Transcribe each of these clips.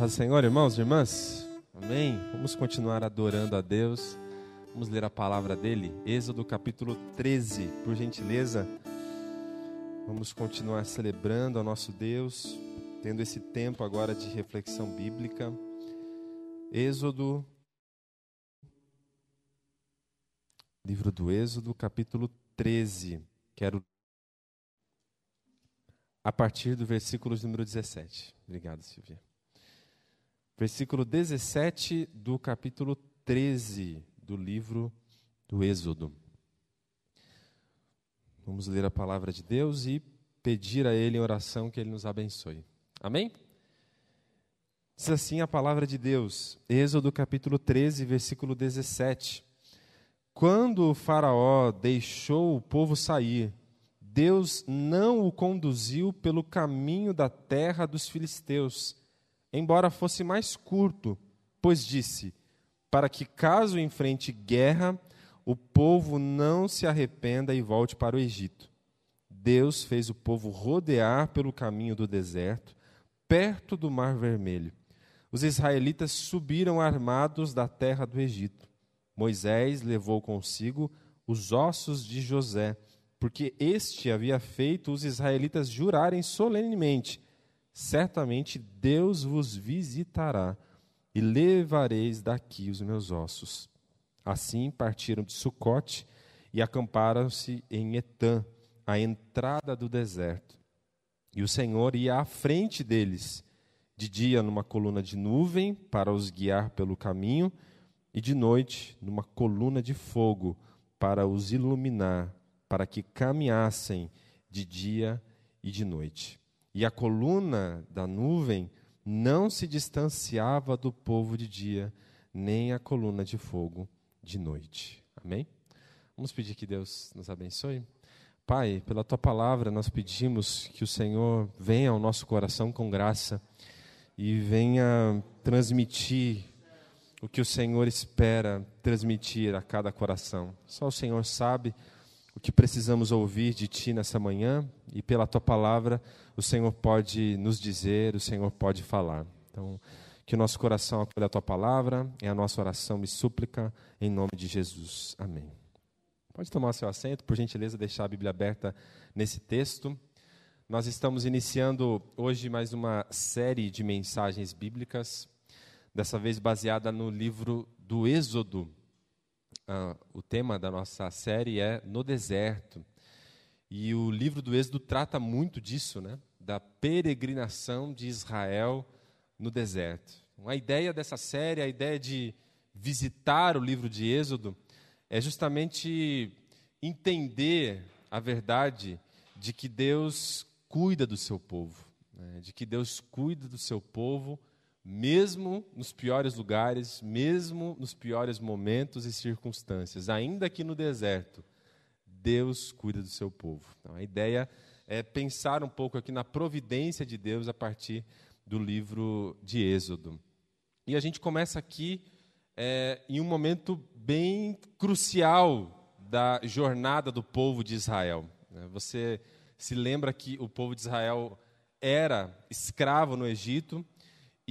Paz do Senhor, irmãos e irmãs. Amém. Vamos continuar adorando a Deus. Vamos ler a palavra dele. Êxodo capítulo 13, por gentileza. Vamos continuar celebrando ao nosso Deus, tendo esse tempo agora de reflexão bíblica. Êxodo, livro do Êxodo, capítulo 13. Quero a partir do versículo número 17. Obrigado, Silvia. Versículo 17 do capítulo 13 do livro do Êxodo. Vamos ler a palavra de Deus e pedir a Ele em oração que Ele nos abençoe. Amém? Diz assim a palavra de Deus, Êxodo capítulo 13, versículo 17. Quando o Faraó deixou o povo sair, Deus não o conduziu pelo caminho da terra dos filisteus, embora fosse mais curto, pois disse: para que, caso enfrente guerra, o povo não se arrependa e volte para o Egito. Deus fez o povo rodear pelo caminho do deserto, perto do Mar Vermelho. Os israelitas subiram armados da terra do Egito. Moisés levou consigo os ossos de José porque este havia feito os israelitas jurarem solenemente: certamente Deus vos visitará e levareis daqui os meus ossos. Assim partiram de Sucote e acamparam-se em Etã, à entrada do deserto. E o Senhor ia à frente deles, de dia numa coluna de nuvem para os guiar pelo caminho, e de noite numa coluna de fogo para os iluminar para que caminhassem de dia e de noite. E a coluna da nuvem não se distanciava do povo de dia, nem a coluna de fogo de noite. Amém? Vamos pedir que Deus nos abençoe. Pai, pela tua palavra, nós pedimos que o Senhor venha ao nosso coração com graça e venha transmitir o que o Senhor espera transmitir a cada coração. Só o Senhor sabe o que precisamos ouvir de Ti nessa manhã e pela Tua palavra o Senhor pode nos dizer, o Senhor pode falar. Então, que o nosso coração acolha a Tua palavra, é a nossa oração e súplica, em nome de Jesus. Amém. Pode tomar seu assento, por gentileza, deixar a Bíblia aberta nesse texto. Nós estamos iniciando hoje mais uma série de mensagens bíblicas, dessa vez baseada no livro do Êxodo, uh, o tema da nossa série é No Deserto. E o livro do Êxodo trata muito disso, né? da peregrinação de Israel no deserto. A ideia dessa série, a ideia de visitar o livro de Êxodo, é justamente entender a verdade de que Deus cuida do seu povo, né? de que Deus cuida do seu povo mesmo nos piores lugares, mesmo nos piores momentos e circunstâncias, ainda que no deserto, Deus cuida do seu povo. Então, a ideia é pensar um pouco aqui na providência de Deus a partir do livro de Êxodo. E a gente começa aqui é, em um momento bem crucial da jornada do povo de Israel. Né? Você se lembra que o povo de Israel era escravo no Egito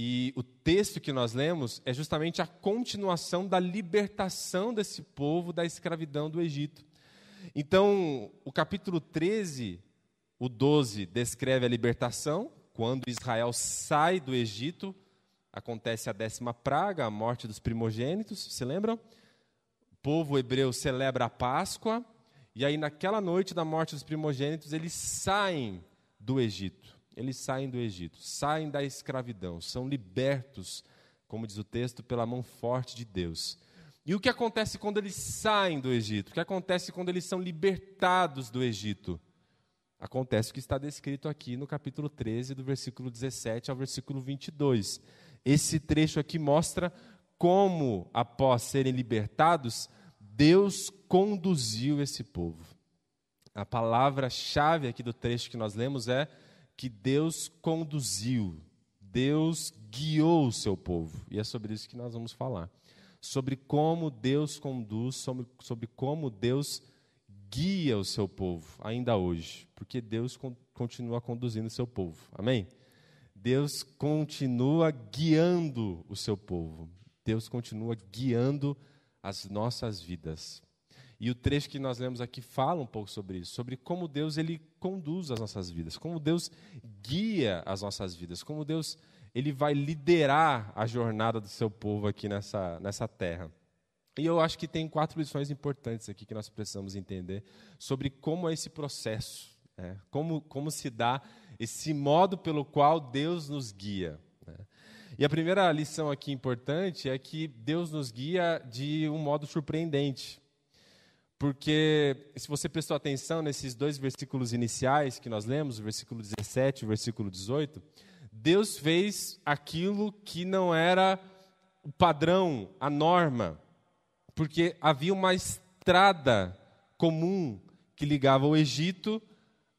e o texto que nós lemos é justamente a continuação da libertação desse povo da escravidão do Egito. Então, o capítulo 13, o 12, descreve a libertação, quando Israel sai do Egito, acontece a décima praga, a morte dos primogênitos, se lembram? O povo hebreu celebra a Páscoa, e aí naquela noite da morte dos primogênitos, eles saem do Egito eles saem do Egito, saem da escravidão, são libertos, como diz o texto, pela mão forte de Deus. E o que acontece quando eles saem do Egito? O que acontece quando eles são libertados do Egito? Acontece o que está descrito aqui no capítulo 13, do versículo 17 ao versículo 22. Esse trecho aqui mostra como, após serem libertados, Deus conduziu esse povo. A palavra-chave aqui do trecho que nós lemos é que Deus conduziu, Deus guiou o seu povo. E é sobre isso que nós vamos falar. Sobre como Deus conduz, sobre, sobre como Deus guia o seu povo, ainda hoje. Porque Deus con continua conduzindo o seu povo. Amém? Deus continua guiando o seu povo. Deus continua guiando as nossas vidas. E o trecho que nós lemos aqui fala um pouco sobre isso, sobre como Deus ele conduz as nossas vidas, como Deus guia as nossas vidas, como Deus ele vai liderar a jornada do seu povo aqui nessa, nessa terra. E eu acho que tem quatro lições importantes aqui que nós precisamos entender sobre como é esse processo, né? como, como se dá esse modo pelo qual Deus nos guia. Né? E a primeira lição aqui importante é que Deus nos guia de um modo surpreendente. Porque, se você prestou atenção nesses dois versículos iniciais que nós lemos, o versículo 17 e o versículo 18, Deus fez aquilo que não era o padrão, a norma. Porque havia uma estrada comum que ligava o Egito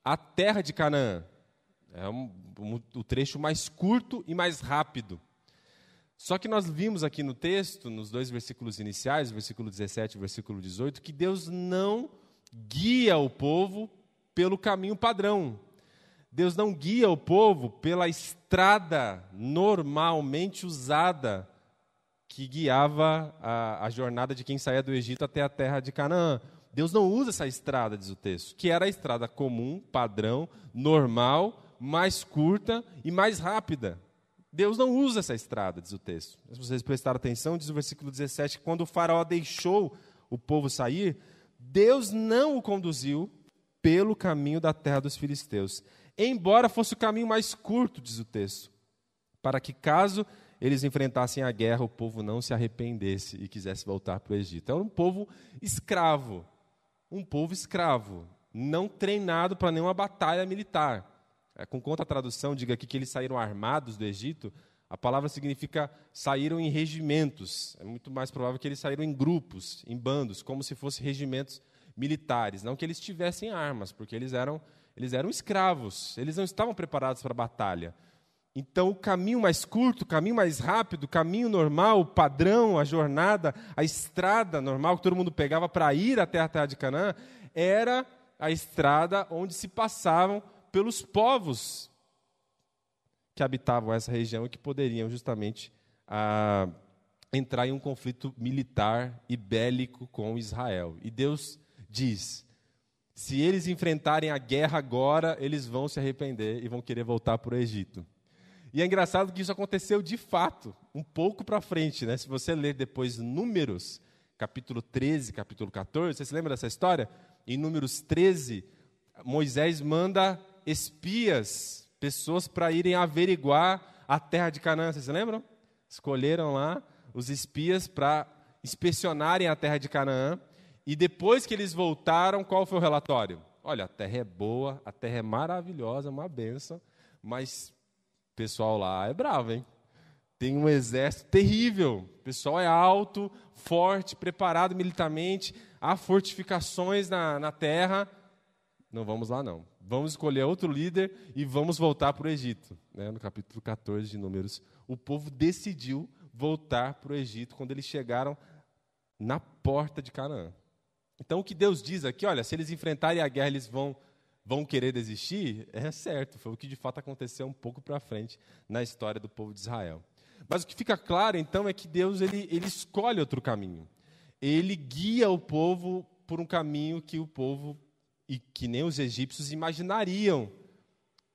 à terra de Canaã. É um, um, o trecho mais curto e mais rápido. Só que nós vimos aqui no texto, nos dois versículos iniciais, versículo 17 e versículo 18, que Deus não guia o povo pelo caminho padrão. Deus não guia o povo pela estrada normalmente usada que guiava a, a, jornada de quem saía do Egito até a terra de Canaã. Deus não usa essa estrada, diz o texto, que era a estrada comum, padrão, normal, mais curta e mais rápida. Deus não usa essa estrada, diz o texto. Se vocês prestarem atenção, diz o versículo 17 que quando o faraó deixou o povo sair, Deus não o conduziu pelo caminho da terra dos filisteus, embora fosse o caminho mais curto, diz o texto, para que caso eles enfrentassem a guerra, o povo não se arrependesse e quisesse voltar para o Egito. Era um povo escravo, um povo escravo, não treinado para nenhuma batalha militar. É, com conta tradução, diga aqui que eles saíram armados do Egito, a palavra significa saíram em regimentos. É muito mais provável que eles saíram em grupos, em bandos, como se fossem regimentos militares. Não que eles tivessem armas, porque eles eram, eles eram escravos, eles não estavam preparados para a batalha. Então, o caminho mais curto, o caminho mais rápido, o caminho normal, o padrão, a jornada, a estrada normal que todo mundo pegava para ir até a terra de Canaã, era a estrada onde se passavam pelos povos que habitavam essa região e que poderiam justamente ah, entrar em um conflito militar e bélico com Israel. E Deus diz: se eles enfrentarem a guerra agora, eles vão se arrepender e vão querer voltar para o Egito. E é engraçado que isso aconteceu de fato, um pouco para frente. Né? Se você ler depois Números, capítulo 13, capítulo 14, você se lembra dessa história? Em Números 13, Moisés manda espias, pessoas para irem averiguar a terra de Canaã. Vocês lembram? Escolheram lá os espias para inspecionarem a terra de Canaã. E depois que eles voltaram, qual foi o relatório? Olha, a terra é boa, a terra é maravilhosa, uma benção, mas o pessoal lá é bravo, hein? Tem um exército terrível. O pessoal é alto, forte, preparado militarmente, há fortificações na, na terra. Não vamos lá, não vamos escolher outro líder e vamos voltar para o Egito. Né? No capítulo 14 de Números, o povo decidiu voltar para o Egito quando eles chegaram na porta de Canaã. Então, o que Deus diz aqui, olha, se eles enfrentarem a guerra, eles vão, vão querer desistir, é certo, foi o que de fato aconteceu um pouco para frente na história do povo de Israel. Mas o que fica claro, então, é que Deus ele, ele escolhe outro caminho. Ele guia o povo por um caminho que o povo e que nem os egípcios imaginariam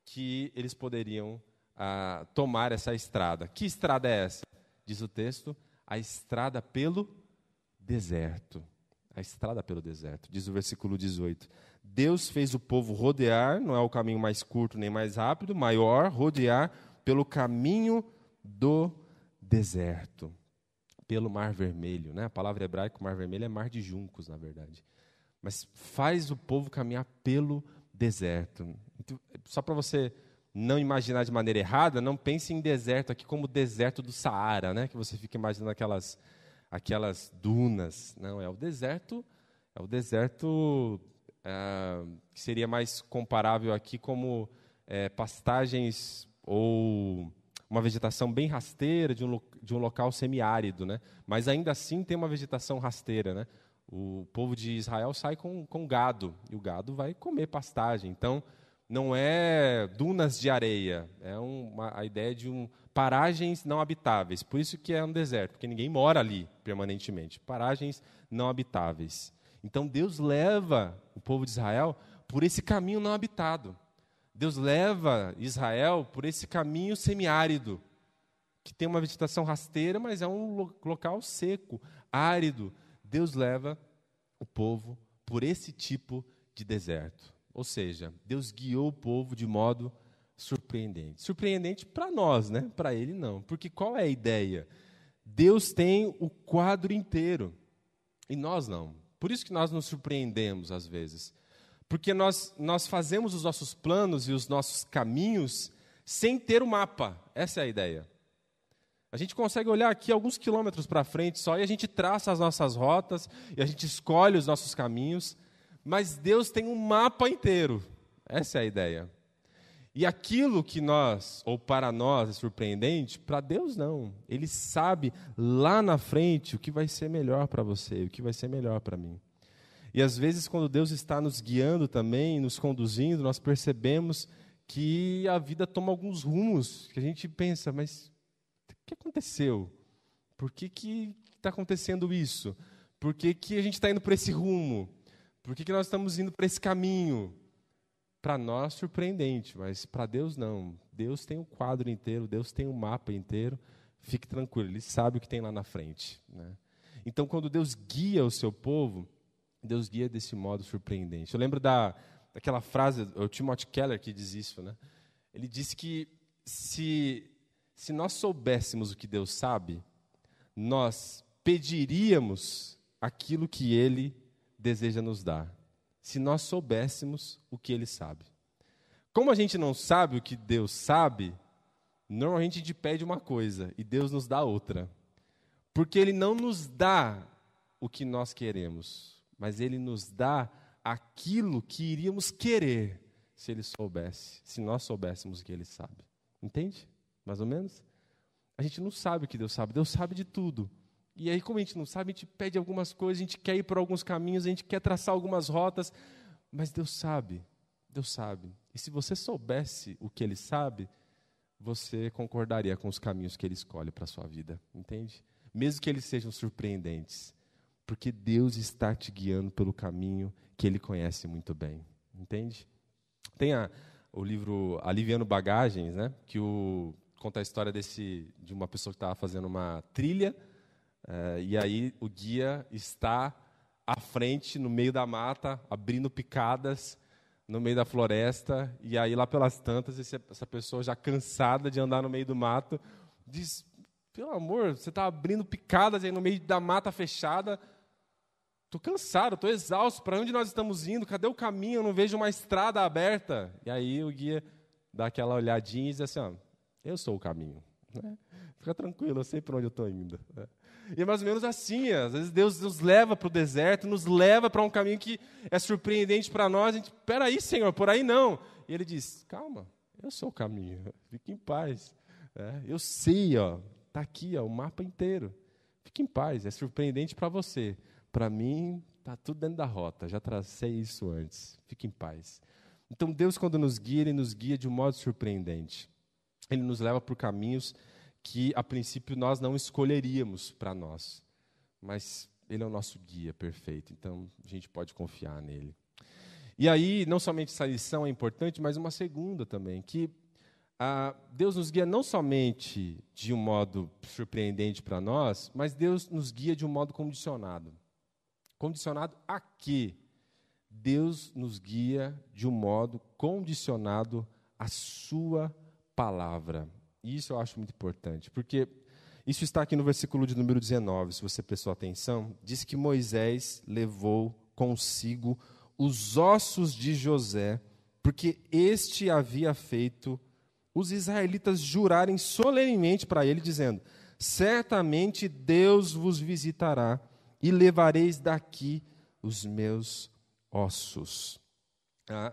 que eles poderiam ah, tomar essa estrada. Que estrada é essa? Diz o texto, a estrada pelo deserto. A estrada pelo deserto, diz o versículo 18. Deus fez o povo rodear, não é o caminho mais curto nem mais rápido, maior, rodear pelo caminho do deserto, pelo Mar Vermelho. Né? A palavra hebraica, Mar Vermelho, é mar de juncos, na verdade mas faz o povo caminhar pelo deserto. Então, só para você não imaginar de maneira errada, não pense em deserto aqui como o deserto do Saara, né? Que você fica imaginando aquelas aquelas dunas. Não, é o deserto, é o deserto é, que seria mais comparável aqui como é, pastagens ou uma vegetação bem rasteira de um, de um local semiárido, né? Mas ainda assim tem uma vegetação rasteira, né? O povo de Israel sai com, com gado, e o gado vai comer pastagem. Então, não é dunas de areia, é uma, a ideia de um, paragens não habitáveis. Por isso que é um deserto, porque ninguém mora ali permanentemente. Paragens não habitáveis. Então Deus leva o povo de Israel por esse caminho não habitado. Deus leva Israel por esse caminho semiárido, que tem uma vegetação rasteira, mas é um local seco, árido. Deus leva o povo por esse tipo de deserto. Ou seja, Deus guiou o povo de modo surpreendente. Surpreendente para nós, né? Para ele não. Porque qual é a ideia? Deus tem o quadro inteiro e nós não. Por isso que nós nos surpreendemos às vezes. Porque nós, nós fazemos os nossos planos e os nossos caminhos sem ter o mapa. Essa é a ideia. A gente consegue olhar aqui alguns quilômetros para frente só e a gente traça as nossas rotas e a gente escolhe os nossos caminhos, mas Deus tem um mapa inteiro. Essa é a ideia. E aquilo que nós, ou para nós, é surpreendente, para Deus não. Ele sabe lá na frente o que vai ser melhor para você, o que vai ser melhor para mim. E às vezes, quando Deus está nos guiando também, nos conduzindo, nós percebemos que a vida toma alguns rumos que a gente pensa, mas que aconteceu? Por que está acontecendo isso? Por que, que a gente está indo para esse rumo? Por que, que nós estamos indo para esse caminho? Para nós, surpreendente, mas para Deus não. Deus tem o um quadro inteiro, Deus tem o um mapa inteiro. Fique tranquilo, Ele sabe o que tem lá na frente. Né? Então, quando Deus guia o seu povo, Deus guia desse modo surpreendente. Eu lembro da, daquela frase, o Timothy Keller que diz isso, né? Ele disse que se, se nós soubéssemos o que Deus sabe, nós pediríamos aquilo que Ele deseja nos dar. Se nós soubéssemos o que Ele sabe. Como a gente não sabe o que Deus sabe, normalmente a gente pede uma coisa e Deus nos dá outra. Porque Ele não nos dá o que nós queremos mas Ele nos dá aquilo que iríamos querer se Ele soubesse, se nós soubéssemos o que Ele sabe. Entende? Mais ou menos? A gente não sabe o que Deus sabe, Deus sabe de tudo. E aí, como a gente não sabe, a gente pede algumas coisas, a gente quer ir por alguns caminhos, a gente quer traçar algumas rotas, mas Deus sabe, Deus sabe. E se você soubesse o que Ele sabe, você concordaria com os caminhos que Ele escolhe para a sua vida, entende? Mesmo que eles sejam surpreendentes. Porque Deus está te guiando pelo caminho que Ele conhece muito bem. Entende? Tem a, o livro Aliviando Bagagens, né? que o, conta a história desse, de uma pessoa que estava fazendo uma trilha, eh, e aí o guia está à frente, no meio da mata, abrindo picadas no meio da floresta, e aí lá pelas tantas, essa pessoa já cansada de andar no meio do mato, diz, pelo amor, você está abrindo picadas aí no meio da mata fechada, Estou cansado, estou exausto. Para onde nós estamos indo? Cadê o caminho? Eu não vejo uma estrada aberta. E aí o guia dá aquela olhadinha e diz assim: ó, Eu sou o caminho. Né? Fica tranquilo, eu sei para onde eu estou indo. Né? E é mais ou menos assim. Às vezes Deus nos leva para o deserto, nos leva para um caminho que é surpreendente para nós. A gente, peraí, Senhor, por aí não. E Ele diz: Calma, eu sou o caminho. Fique em paz. É, eu sei, ó, está aqui, ó, o mapa inteiro. Fique em paz. É surpreendente para você para mim, está tudo dentro da rota, já tracei isso antes. Fique em paz. Então, Deus, quando nos guia, Ele nos guia de um modo surpreendente. Ele nos leva por caminhos que, a princípio, nós não escolheríamos para nós. Mas Ele é o nosso guia perfeito, então a gente pode confiar nele. E aí, não somente essa lição é importante, mas uma segunda também, que ah, Deus nos guia não somente de um modo surpreendente para nós, mas Deus nos guia de um modo condicionado. Condicionado a quê? Deus nos guia de um modo condicionado à Sua palavra. E isso eu acho muito importante, porque isso está aqui no versículo de número 19, se você prestou atenção. Diz que Moisés levou consigo os ossos de José, porque este havia feito os israelitas jurarem solenemente para ele, dizendo: Certamente Deus vos visitará e levareis daqui os meus ossos. Ah,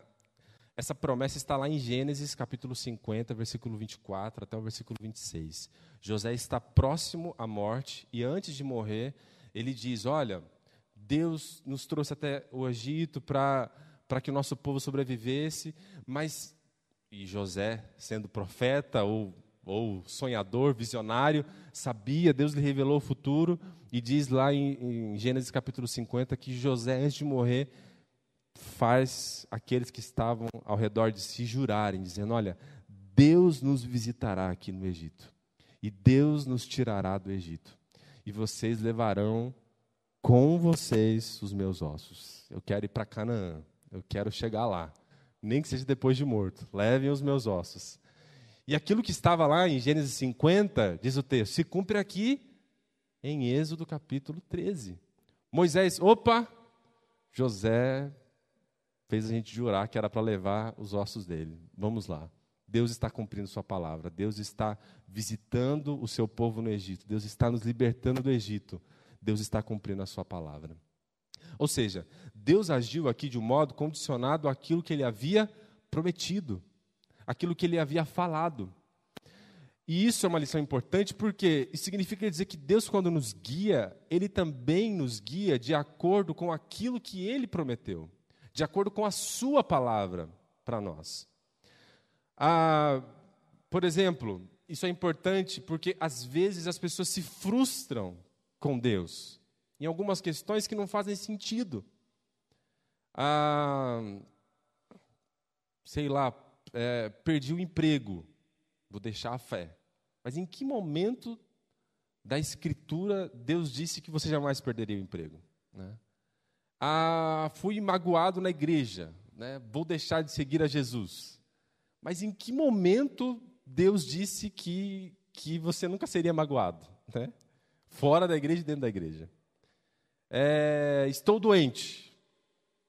essa promessa está lá em Gênesis capítulo 50, versículo 24 até o versículo 26. José está próximo à morte e antes de morrer, ele diz: Olha, Deus nos trouxe até o Egito para que o nosso povo sobrevivesse, mas e José, sendo profeta ou, ou sonhador, visionário, sabia, Deus lhe revelou o futuro, e diz lá em, em Gênesis capítulo 50 que José, antes de morrer, faz aqueles que estavam ao redor de si jurarem, dizendo: Olha, Deus nos visitará aqui no Egito, e Deus nos tirará do Egito, e vocês levarão com vocês os meus ossos. Eu quero ir para Canaã, eu quero chegar lá, nem que seja depois de morto. Levem os meus ossos. E aquilo que estava lá em Gênesis 50, diz o texto, se cumpre aqui em Êxodo capítulo 13. Moisés, opa, José fez a gente jurar que era para levar os ossos dele. Vamos lá. Deus está cumprindo Sua palavra. Deus está visitando o seu povo no Egito. Deus está nos libertando do Egito. Deus está cumprindo a Sua palavra. Ou seja, Deus agiu aqui de um modo condicionado àquilo que Ele havia prometido, aquilo que Ele havia falado. E isso é uma lição importante porque significa dizer que Deus, quando nos guia, Ele também nos guia de acordo com aquilo que Ele prometeu de acordo com a Sua palavra para nós. Ah, por exemplo, isso é importante porque às vezes as pessoas se frustram com Deus em algumas questões que não fazem sentido. Ah, sei lá, é, perdi o emprego, vou deixar a fé. Mas em que momento da Escritura Deus disse que você jamais perderia o emprego? Né? Ah, fui magoado na igreja, né? vou deixar de seguir a Jesus. Mas em que momento Deus disse que, que você nunca seria magoado? Né? Fora da igreja e dentro da igreja. É, estou doente,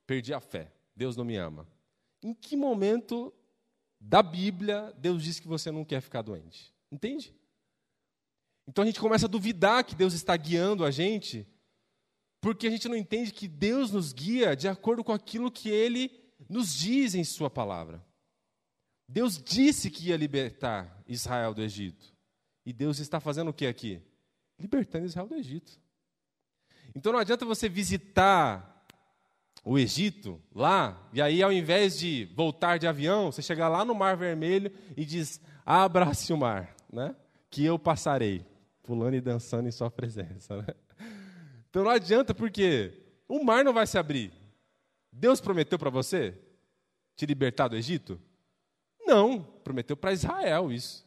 perdi a fé, Deus não me ama. Em que momento da Bíblia Deus disse que você não quer ficar doente? Entende? Então a gente começa a duvidar que Deus está guiando a gente porque a gente não entende que Deus nos guia de acordo com aquilo que Ele nos diz em Sua palavra. Deus disse que ia libertar Israel do Egito. E Deus está fazendo o que aqui? Libertando Israel do Egito. Então não adianta você visitar o Egito lá, e aí ao invés de voltar de avião, você chegar lá no Mar Vermelho e diz: Abra-se o mar, né? que eu passarei, pulando e dançando em Sua presença. Né? Então não adianta, porque o mar não vai se abrir. Deus prometeu para você te libertar do Egito? Não, prometeu para Israel isso.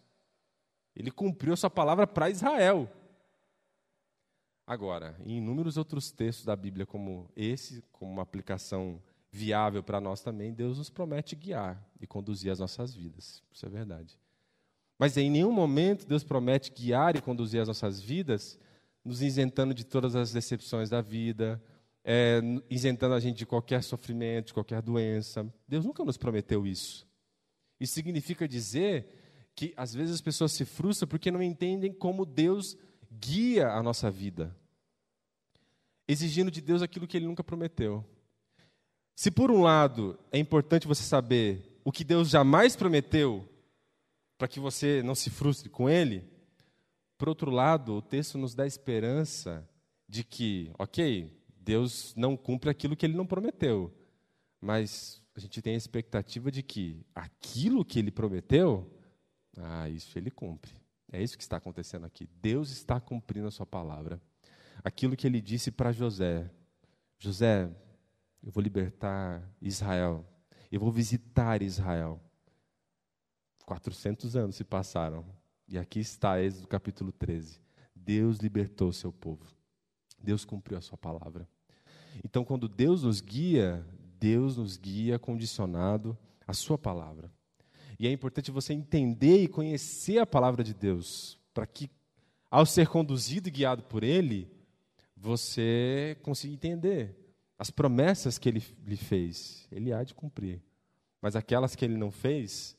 Ele cumpriu a sua palavra para Israel. Agora, em inúmeros outros textos da Bíblia, como esse, como uma aplicação viável para nós também, Deus nos promete guiar e conduzir as nossas vidas. Isso é verdade. Mas em nenhum momento Deus promete guiar e conduzir as nossas vidas nos isentando de todas as decepções da vida, é, isentando a gente de qualquer sofrimento, de qualquer doença. Deus nunca nos prometeu isso. Isso significa dizer que às vezes as pessoas se frustram porque não entendem como Deus guia a nossa vida, exigindo de Deus aquilo que Ele nunca prometeu. Se por um lado é importante você saber o que Deus jamais prometeu, para que você não se frustre com Ele, por outro lado, o texto nos dá esperança de que, ok, Deus não cumpre aquilo que ele não prometeu, mas a gente tem a expectativa de que aquilo que ele prometeu, ah, isso ele cumpre. É isso que está acontecendo aqui. Deus está cumprindo a sua palavra. Aquilo que ele disse para José: José, eu vou libertar Israel, eu vou visitar Israel. 400 anos se passaram. E aqui está Êxodo capítulo 13. Deus libertou seu povo. Deus cumpriu a sua palavra. Então, quando Deus nos guia, Deus nos guia condicionado à sua palavra. E é importante você entender e conhecer a palavra de Deus, para que, ao ser conduzido e guiado por Ele, você consiga entender as promessas que Ele lhe fez. Ele há de cumprir. Mas aquelas que Ele não fez,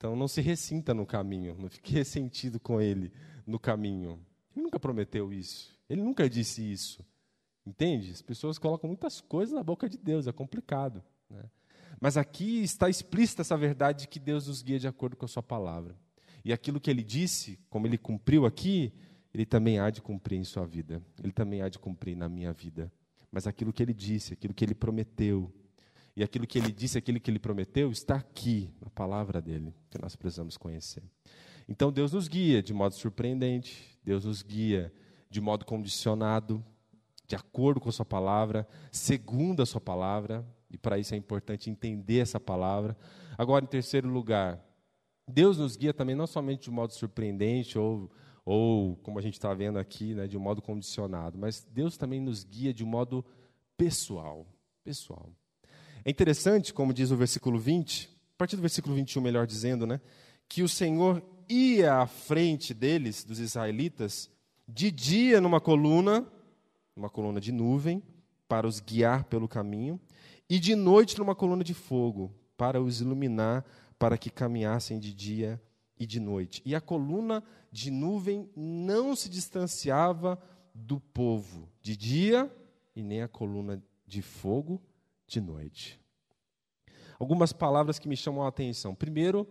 então não se ressinta no caminho, não fique ressentido com ele no caminho. Ele nunca prometeu isso. Ele nunca disse isso. Entende? As pessoas colocam muitas coisas na boca de Deus, é complicado. Né? Mas aqui está explícita essa verdade de que Deus nos guia de acordo com a sua palavra. E aquilo que ele disse, como ele cumpriu aqui, ele também há de cumprir em sua vida. Ele também há de cumprir na minha vida. Mas aquilo que ele disse, aquilo que ele prometeu, E aquilo que ele disse, aquilo que ele prometeu, está aqui na palavra dele, que nós precisamos conhecer. Então Deus nos guia de modo surpreendente, Deus nos guia de modo condicionado, de acordo com a sua palavra, segundo a sua palavra, e para isso é importante entender essa palavra. Agora, em terceiro lugar, Deus nos guia também não somente de modo surpreendente ou, ou como a gente está vendo aqui, né, de um modo condicionado, mas Deus também nos guia de um modo pessoal. Pessoal. É interessante, como diz o versículo 20, a partir do versículo 21, melhor dizendo, né, que o Senhor ia à frente deles, dos israelitas, de dia numa coluna, uma coluna de nuvem, para os guiar pelo caminho, e de noite numa coluna de fogo, para os iluminar, para que caminhassem de dia e de noite. E a coluna de nuvem não se distanciava do povo de dia, e nem a coluna de fogo de noite. Algumas palavras que me chamam a atenção. Primeiro,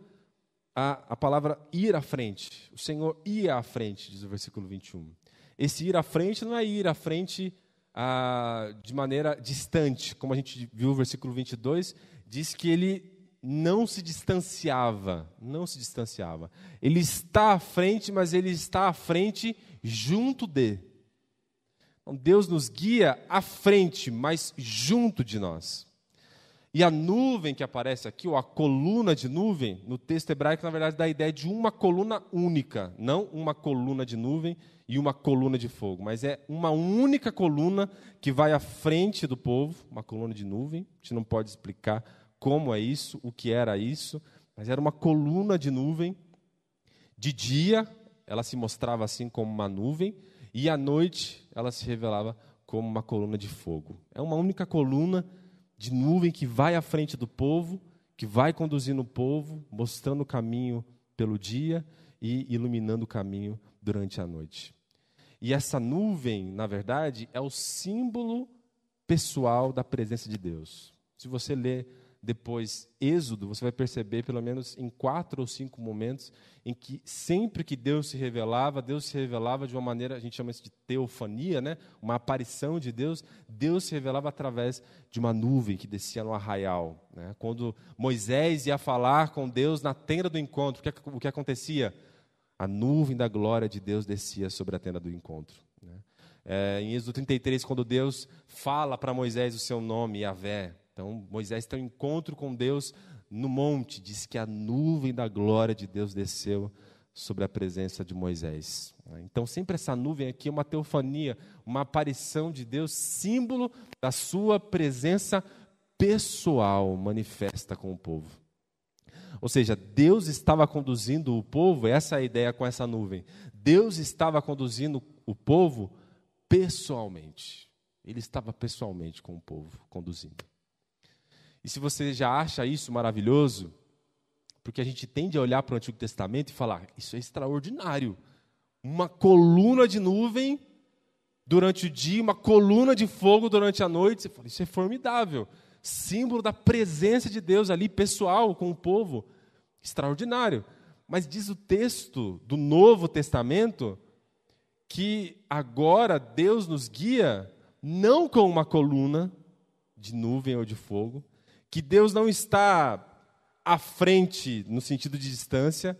a, a palavra ir à frente. O Senhor ia à frente, diz o versículo 21. Esse ir à frente não é ir à frente ah, de maneira distante, como a gente viu no versículo 22, diz que ele não se distanciava, não se distanciava. Ele está à frente, mas ele está à frente junto de. Então, Deus nos guia à frente, mas junto de nós. E a nuvem que aparece aqui, ou a coluna de nuvem, no texto hebraico, na verdade, dá a ideia de uma coluna única, não uma coluna de nuvem e uma coluna de fogo, mas é uma única coluna que vai à frente do povo, uma coluna de nuvem. A gente não pode explicar como é isso, o que era isso, mas era uma coluna de nuvem. De dia, ela se mostrava assim como uma nuvem, e à noite, ela se revelava como uma coluna de fogo. É uma única coluna de nuvem que vai à frente do povo, que vai conduzindo o povo, mostrando o caminho pelo dia e iluminando o caminho durante a noite. E essa nuvem, na verdade, é o símbolo pessoal da presença de Deus. Se você ler depois Êxodo, você vai perceber, pelo menos em quatro ou cinco momentos, em que sempre que Deus se revelava, Deus se revelava de uma maneira, a gente chama isso de teofania, né? uma aparição de Deus. Deus se revelava através de uma nuvem que descia no arraial. Né? Quando Moisés ia falar com Deus na tenda do encontro, o que, o que acontecia? a nuvem da glória de Deus descia sobre a tenda do encontro. Né? É, em Êxodo 33, quando Deus fala para Moisés o seu nome, Yahvé, então Moisés tem um encontro com Deus no monte, diz que a nuvem da glória de Deus desceu sobre a presença de Moisés. Então, sempre essa nuvem aqui é uma teofania, uma aparição de Deus, símbolo da sua presença pessoal manifesta com o povo. Ou seja, Deus estava conduzindo o povo, essa é a ideia com essa nuvem. Deus estava conduzindo o povo pessoalmente. Ele estava pessoalmente com o povo, conduzindo. E se você já acha isso maravilhoso, porque a gente tende a olhar para o Antigo Testamento e falar: isso é extraordinário. Uma coluna de nuvem durante o dia, uma coluna de fogo durante a noite. Você fala: isso é formidável símbolo da presença de Deus ali, pessoal, com o povo. Extraordinário. Mas diz o texto do Novo Testamento que agora Deus nos guia não com uma coluna de nuvem ou de fogo, que Deus não está à frente no sentido de distância,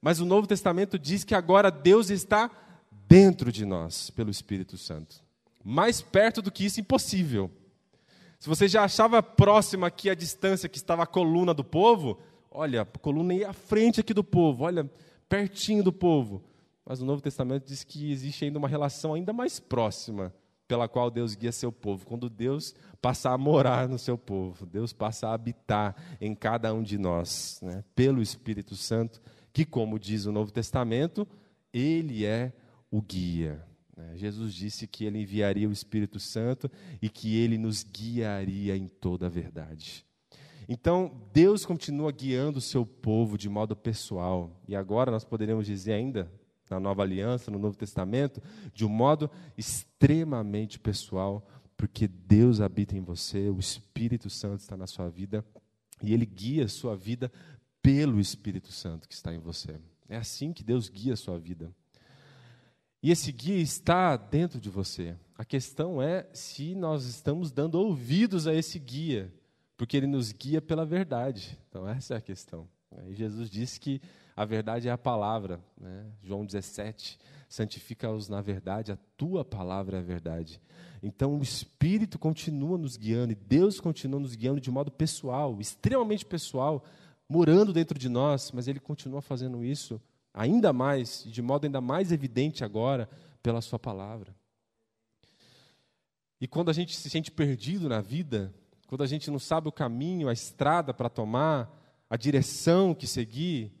mas o Novo Testamento diz que agora Deus está dentro de nós pelo Espírito Santo. Mais perto do que isso, impossível. Se você já achava próxima aqui a distância que estava a coluna do povo, olha, a coluna ia à frente aqui do povo, olha, pertinho do povo. Mas o Novo Testamento diz que existe ainda uma relação ainda mais próxima pela qual Deus guia seu povo. Quando Deus passa a morar no seu povo, Deus passa a habitar em cada um de nós, né? pelo Espírito Santo, que, como diz o Novo Testamento, Ele é o guia. Né? Jesus disse que ele enviaria o Espírito Santo e que ele nos guiaria em toda a verdade. Então, Deus continua guiando o seu povo de modo pessoal. E agora nós poderíamos dizer ainda, na Nova Aliança, no Novo Testamento, de um modo extremamente pessoal, porque Deus habita em você, o Espírito Santo está na sua vida e ele guia a sua vida pelo Espírito Santo que está em você. É assim que Deus guia a sua vida. E esse guia está dentro de você. A questão é se nós estamos dando ouvidos a esse guia. Porque ele nos guia pela verdade. Então, essa é a questão. E Jesus disse que a verdade é a palavra. Né? João 17, santifica-os na verdade, a tua palavra é a verdade. Então, o Espírito continua nos guiando, e Deus continua nos guiando de modo pessoal, extremamente pessoal, morando dentro de nós, mas Ele continua fazendo isso ainda mais, de modo ainda mais evidente agora, pela Sua palavra. E quando a gente se sente perdido na vida, quando a gente não sabe o caminho, a estrada para tomar, a direção que seguir,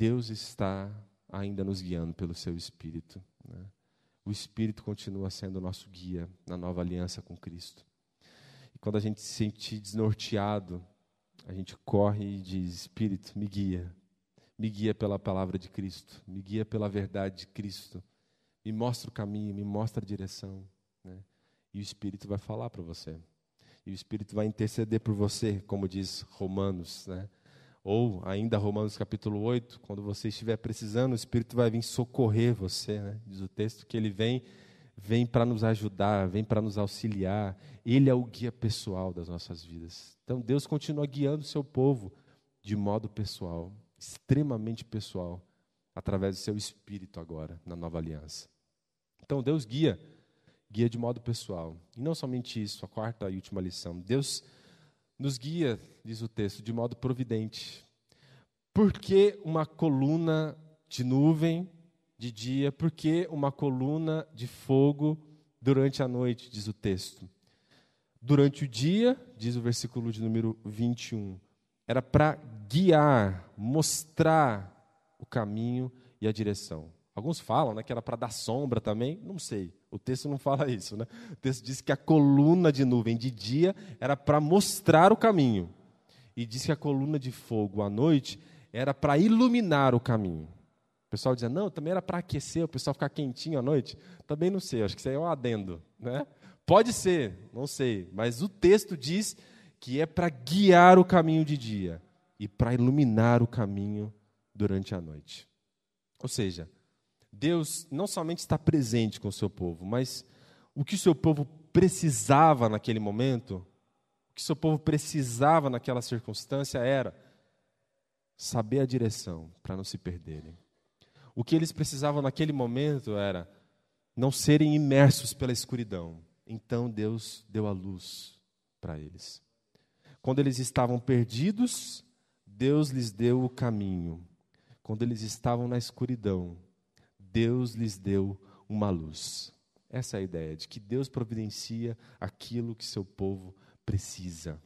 Deus está ainda nos guiando pelo seu Espírito. Né? O Espírito continua sendo o nosso guia na nova aliança com Cristo. E quando a gente se sente desnorteado, a gente corre e diz: Espírito, me guia. Me guia pela palavra de Cristo, me guia pela verdade de Cristo, me mostra o caminho, me mostra a direção. Né? E o Espírito vai falar para você. E o Espírito vai interceder por você, como diz Romanos, né? Ou ainda Romanos capítulo 8, quando você estiver precisando, o Espírito vai vir socorrer você, né? diz o texto que ele vem vem para nos ajudar, vem para nos auxiliar. Ele é o guia pessoal das nossas vidas. Então Deus continua guiando o seu povo de modo pessoal, extremamente pessoal, através do seu espírito agora na nova aliança. Então Deus guia, guia de modo pessoal. E não somente isso, a quarta e última lição. Deus nos guia, diz o texto, de modo providente. Por que uma coluna de nuvem de dia? Por que uma coluna de fogo durante a noite, diz o texto? Durante o dia, diz o versículo de número 21, era para guiar, mostrar o caminho e a direção. Alguns falam né, que era para dar sombra também, não sei. O texto não fala isso. Né? O texto diz que a coluna de nuvem de dia era para mostrar o caminho. E diz que a coluna de fogo à noite era para iluminar o caminho. O pessoal dizia, não, também era para aquecer, o pessoal ficar quentinho à noite. Também não sei, acho que isso aí é um adendo. Né? Pode ser, não sei. Mas o texto diz que é para guiar o caminho de dia e para iluminar o caminho durante a noite. Ou seja, Deus não somente está presente com o seu povo, mas o que o seu povo precisava naquele momento, o que o seu povo precisava naquela circunstância era saber a direção para não se perderem. O que eles precisavam naquele momento era não serem imersos pela escuridão. Então Deus deu a luz para eles. Quando eles estavam perdidos, Deus lhes deu o caminho. Quando eles estavam na escuridão, Deus lhes deu uma luz. Essa é a ideia, de que Deus providencia aquilo que seu povo precisa.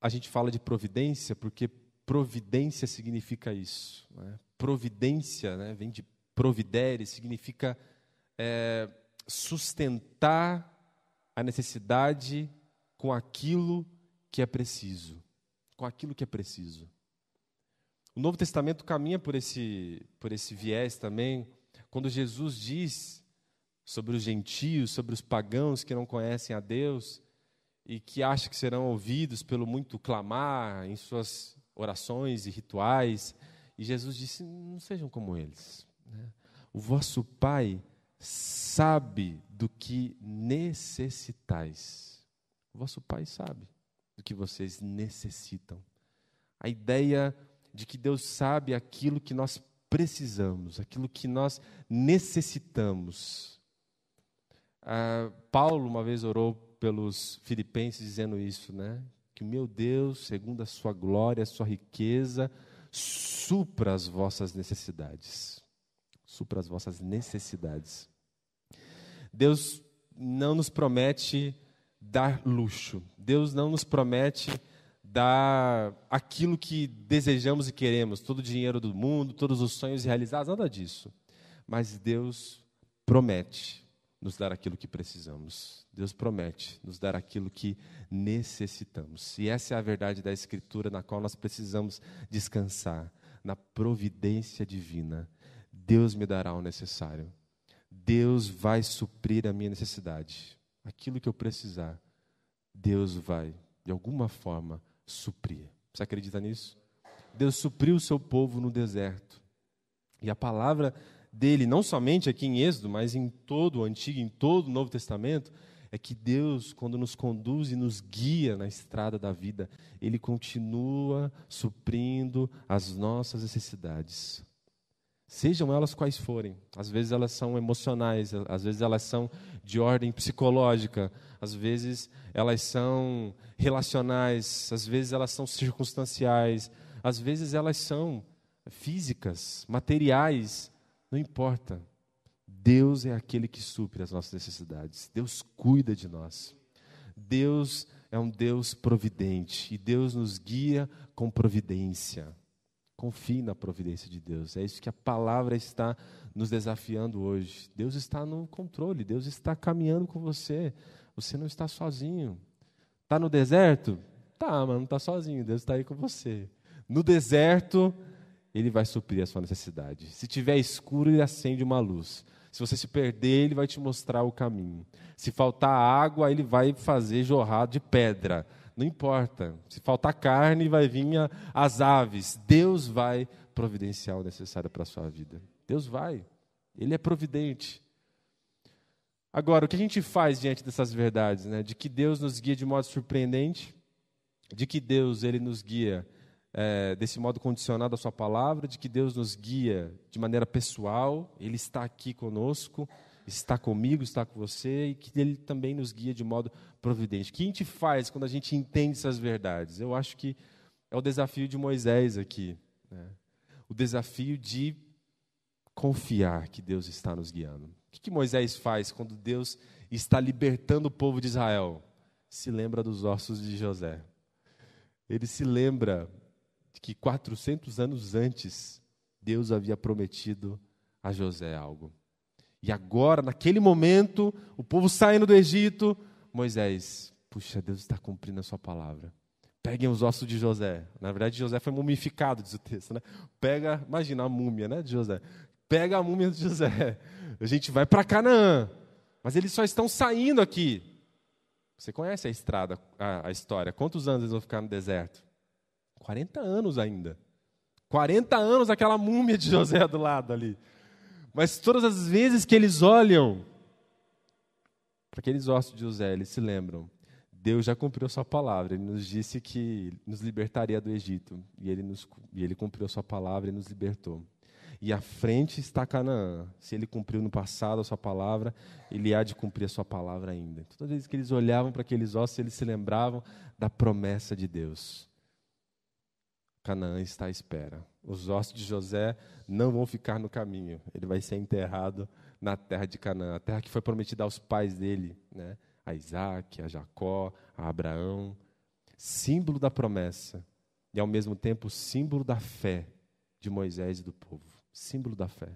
A gente fala de providência porque providência significa isso. Né? Providência né, vem de providere, significa é, sustentar a necessidade com aquilo que é preciso. Com aquilo que é preciso. O Novo Testamento caminha por esse, por esse viés também, quando Jesus diz sobre os gentios, sobre os pagãos que não conhecem a Deus e que acham que serão ouvidos pelo muito clamar em suas orações e rituais. E Jesus disse: não sejam como eles. Né? O vosso Pai sabe do que necessitais. O vosso Pai sabe do que vocês necessitam. A ideia de que Deus sabe aquilo que nós precisamos, aquilo que nós necessitamos. Ah, Paulo uma vez orou pelos filipenses dizendo isso, né? Que meu Deus, segundo a sua glória, a sua riqueza, supra as vossas necessidades. Supra as vossas necessidades. Deus não nos promete dar luxo. Deus não nos promete dar aquilo que desejamos e queremos, todo o dinheiro do mundo, todos os sonhos realizados, nada disso. Mas Deus promete nos dar aquilo que precisamos. Deus promete nos dar aquilo que necessitamos. E essa é a verdade da Escritura na qual nós precisamos descansar na providência divina. Deus me dará o necessário. Deus vai suprir a minha necessidade. Aquilo que eu precisar, Deus vai, de alguma forma, suprir. Você acredita nisso? Deus supriu o seu povo no deserto. E a palavra dele, não somente aqui em Êxodo, mas em todo o Antigo, em todo o Novo Testamento, é que Deus, quando nos conduz e nos guia na estrada da vida, Ele continua suprindo as nossas necessidades. Sejam elas quais forem. Às vezes elas são emocionais, às vezes elas são de ordem psicológica, às vezes elas são relacionais, às vezes elas são circunstanciais, às vezes elas são físicas, materiais, não importa. Deus é aquele que supre as nossas necessidades. Deus cuida de nós. Deus é um Deus providente e Deus nos guia com providência. Confie na providência de Deus. É isso que a palavra está nos desafiando hoje. Deus está no controle, Deus está caminhando com você. Você não está sozinho. Está no deserto? Tá, mas não está sozinho. Deus está aí com você. No deserto, Ele vai suprir a sua necessidade. Se tiver escuro, Ele acende uma luz. Se você se perder, Ele vai te mostrar o caminho. Se faltar água, Ele vai fazer jorrar de pedra. Não importa. Se faltar carne, vai vir as aves. Deus vai providenciar o necessário para a sua vida. Deus vai. Ele é providente. Agora, o que a gente faz diante dessas verdades? Né? De que Deus nos guia de modo surpreendente, de que Deus ele nos guia é, desse modo condicionado à Sua palavra, de que Deus nos guia de maneira pessoal, Ele está aqui conosco, está comigo, está com você, e que Ele também nos guia de modo providente. O que a gente faz quando a gente entende essas verdades? Eu acho que é o desafio de Moisés aqui. Né? O desafio de confiar que Deus está nos guiando. O que, que Moisés faz quando Deus está libertando o povo de Israel? Se lembra dos ossos de José. Ele se lembra que 400 anos antes, Deus havia prometido a José algo. E agora, naquele momento, o povo saindo do Egito, Moisés, puxa, Deus está cumprindo a sua palavra. Peguem os ossos de José. Na verdade, José foi mumificado, diz o texto, né? Pega, imagina a múmia, né, de José. Pega a múmia de José. A gente vai para Canaã. Mas eles só estão saindo aqui. Você conhece a estrada, a, a história? Quantos anos eles vão ficar no deserto? 40 anos ainda. 40 anos aquela múmia de José do lado ali. Mas todas as vezes que eles olham para aqueles ossos de José, eles se lembram. Deus já cumpriu sua palavra. Ele nos disse que nos libertaria do Egito. E ele, nos, e ele cumpriu sua palavra e nos libertou. E à frente está Canaã. Se ele cumpriu no passado a sua palavra, ele há de cumprir a sua palavra ainda. Todas as vezes que eles olhavam para aqueles ossos, eles se lembravam da promessa de Deus. Canaã está à espera. Os ossos de José não vão ficar no caminho. Ele vai ser enterrado na terra de Canaã, a terra que foi prometida aos pais dele, né? a Isaac, a Jacó, a Abraão. Símbolo da promessa e, ao mesmo tempo, símbolo da fé de Moisés e do povo. Símbolo da fé.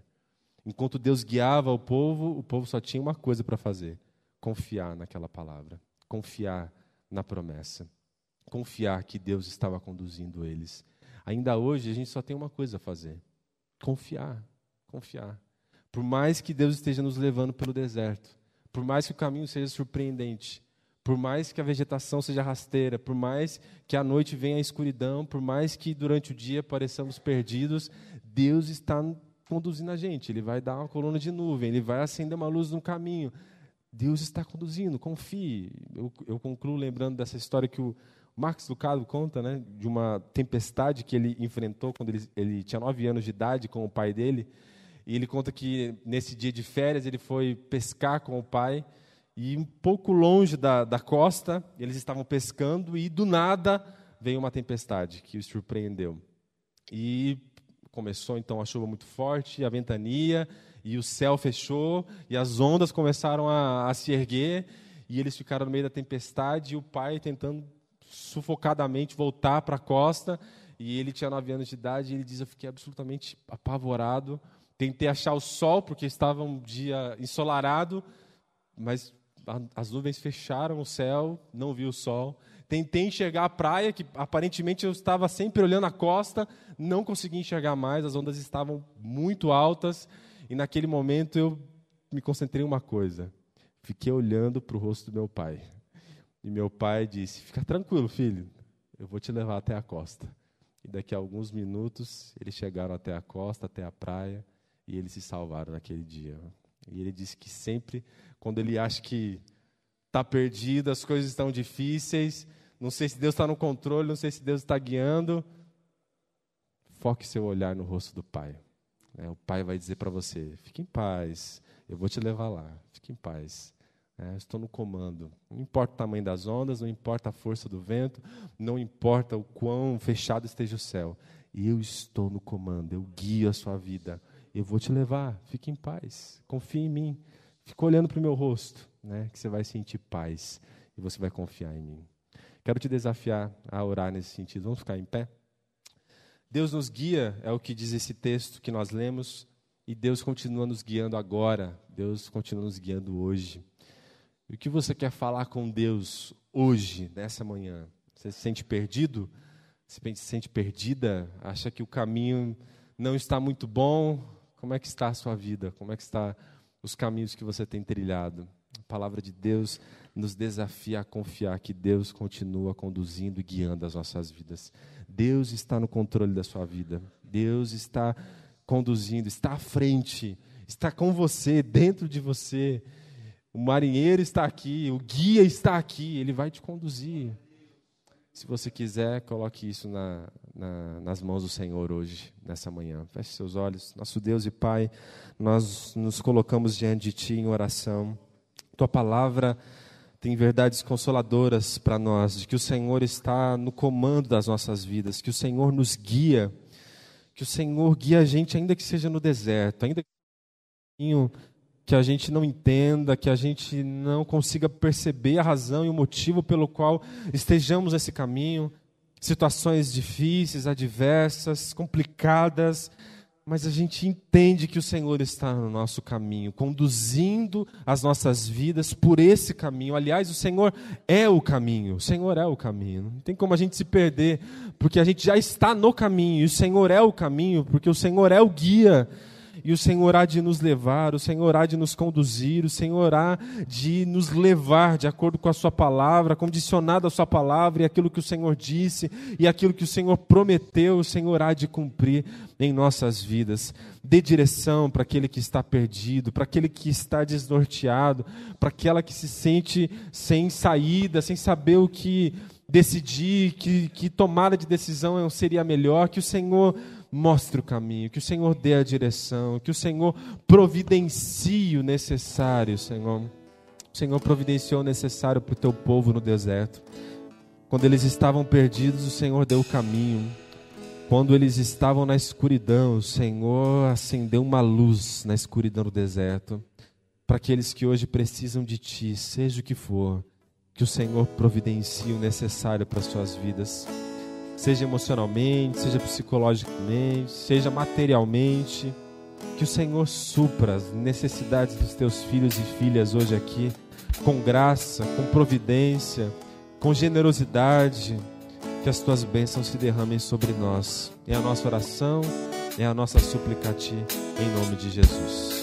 Enquanto Deus guiava o povo, o povo só tinha uma coisa para fazer: confiar naquela palavra, confiar na promessa, confiar que Deus estava conduzindo eles Ainda hoje a gente só tem uma coisa a fazer: confiar, confiar. Por mais que Deus esteja nos levando pelo deserto, por mais que o caminho seja surpreendente, por mais que a vegetação seja rasteira, por mais que à noite venha a escuridão, por mais que durante o dia pareçamos perdidos, Deus está conduzindo a gente. Ele vai dar uma coluna de nuvem, ele vai acender uma luz no caminho. Deus está conduzindo, confie. Eu, eu concluo lembrando dessa história que o, Marcos Lucado conta né, de uma tempestade que ele enfrentou quando ele, ele tinha nove anos de idade com o pai dele. E ele conta que nesse dia de férias ele foi pescar com o pai e um pouco longe da, da costa eles estavam pescando e do nada veio uma tempestade que os surpreendeu. E começou então a chuva muito forte, a ventania e o céu fechou e as ondas começaram a, a se erguer e eles ficaram no meio da tempestade e o pai tentando sufocadamente voltar para a costa. E ele tinha nove anos de idade e ele diz: Eu fiquei absolutamente apavorado. Tentei achar o sol, porque estava um dia ensolarado, mas as nuvens fecharam o céu, não vi o sol. Tentei enxergar a praia, que aparentemente eu estava sempre olhando a costa, não consegui enxergar mais, as ondas estavam muito altas. E naquele momento eu me concentrei em uma coisa: fiquei olhando para o rosto do meu pai. E meu pai disse: Fica tranquilo, filho, eu vou te levar até a costa. E daqui a alguns minutos eles chegaram até a costa, até a praia, e eles se salvaram naquele dia. E ele disse que sempre, quando ele acha que está perdido, as coisas estão difíceis, não sei se Deus está no controle, não sei se Deus está guiando. Foque seu olhar no rosto do Pai. É, o Pai vai dizer para você: fique em paz, eu vou te levar lá, fique em paz. É, estou no comando. Não importa o tamanho das ondas, não importa a força do vento, não importa o quão fechado esteja o céu. Eu estou no comando, eu guio a sua vida. Eu vou te levar, fique em paz, confie em mim. Fica olhando para o meu rosto, né, que você vai sentir paz e você vai confiar em mim. Quero te desafiar a orar nesse sentido. Vamos ficar em pé? Deus nos guia, é o que diz esse texto que nós lemos, e Deus continua nos guiando agora, Deus continua nos guiando hoje. E o que você quer falar com Deus hoje, nessa manhã? Você se sente perdido? Você se sente perdida? Acha que o caminho não está muito bom? Como é que está a sua vida? Como é que está os caminhos que você tem trilhado? A palavra de Deus nos desafia a confiar que Deus continua conduzindo e guiando as nossas vidas. Deus está no controle da sua vida. Deus está conduzindo, está à frente, está com você, dentro de você. O marinheiro está aqui, o guia está aqui, ele vai te conduzir. Se você quiser, coloque isso na, na, nas mãos do Senhor hoje, nessa manhã. Feche seus olhos. Nosso Deus e Pai, nós nos colocamos diante de Ti em oração. Tua palavra tem verdades consoladoras para nós, de que o Senhor está no comando das nossas vidas, que o Senhor nos guia, que o Senhor guia a gente, ainda que seja no deserto, ainda que que a gente não entenda, que a gente não consiga perceber a razão e o motivo pelo qual estejamos nesse caminho, situações difíceis, adversas, complicadas, mas a gente entende que o Senhor está no nosso caminho, conduzindo as nossas vidas por esse caminho. Aliás, o Senhor é o caminho, o Senhor é o caminho. Não tem como a gente se perder, porque a gente já está no caminho, e o Senhor é o caminho, porque o Senhor é o guia e o Senhor há de nos levar, o Senhor há de nos conduzir, o Senhor há de nos levar de acordo com a Sua palavra, condicionado à Sua palavra e aquilo que o Senhor disse e aquilo que o Senhor prometeu, o Senhor há de cumprir em nossas vidas. Dê direção para aquele que está perdido, para aquele que está desnorteado, para aquela que se sente sem saída, sem saber o que decidir, que, que tomada de decisão seria melhor, que o Senhor mostre o caminho, que o Senhor dê a direção, que o Senhor providencie o necessário, Senhor. O Senhor providenciou o necessário para o teu povo no deserto. Quando eles estavam perdidos, o Senhor deu o caminho. Quando eles estavam na escuridão, o Senhor acendeu uma luz na escuridão do deserto. Para aqueles que hoje precisam de Ti, seja o que for, que o Senhor providencie o necessário para as suas vidas seja emocionalmente, seja psicologicamente, seja materialmente. Que o Senhor supra as necessidades dos teus filhos e filhas hoje aqui, com graça, com providência, com generosidade. Que as tuas bênçãos se derramem sobre nós. É a nossa oração, é a nossa súplica a ti, em nome de Jesus.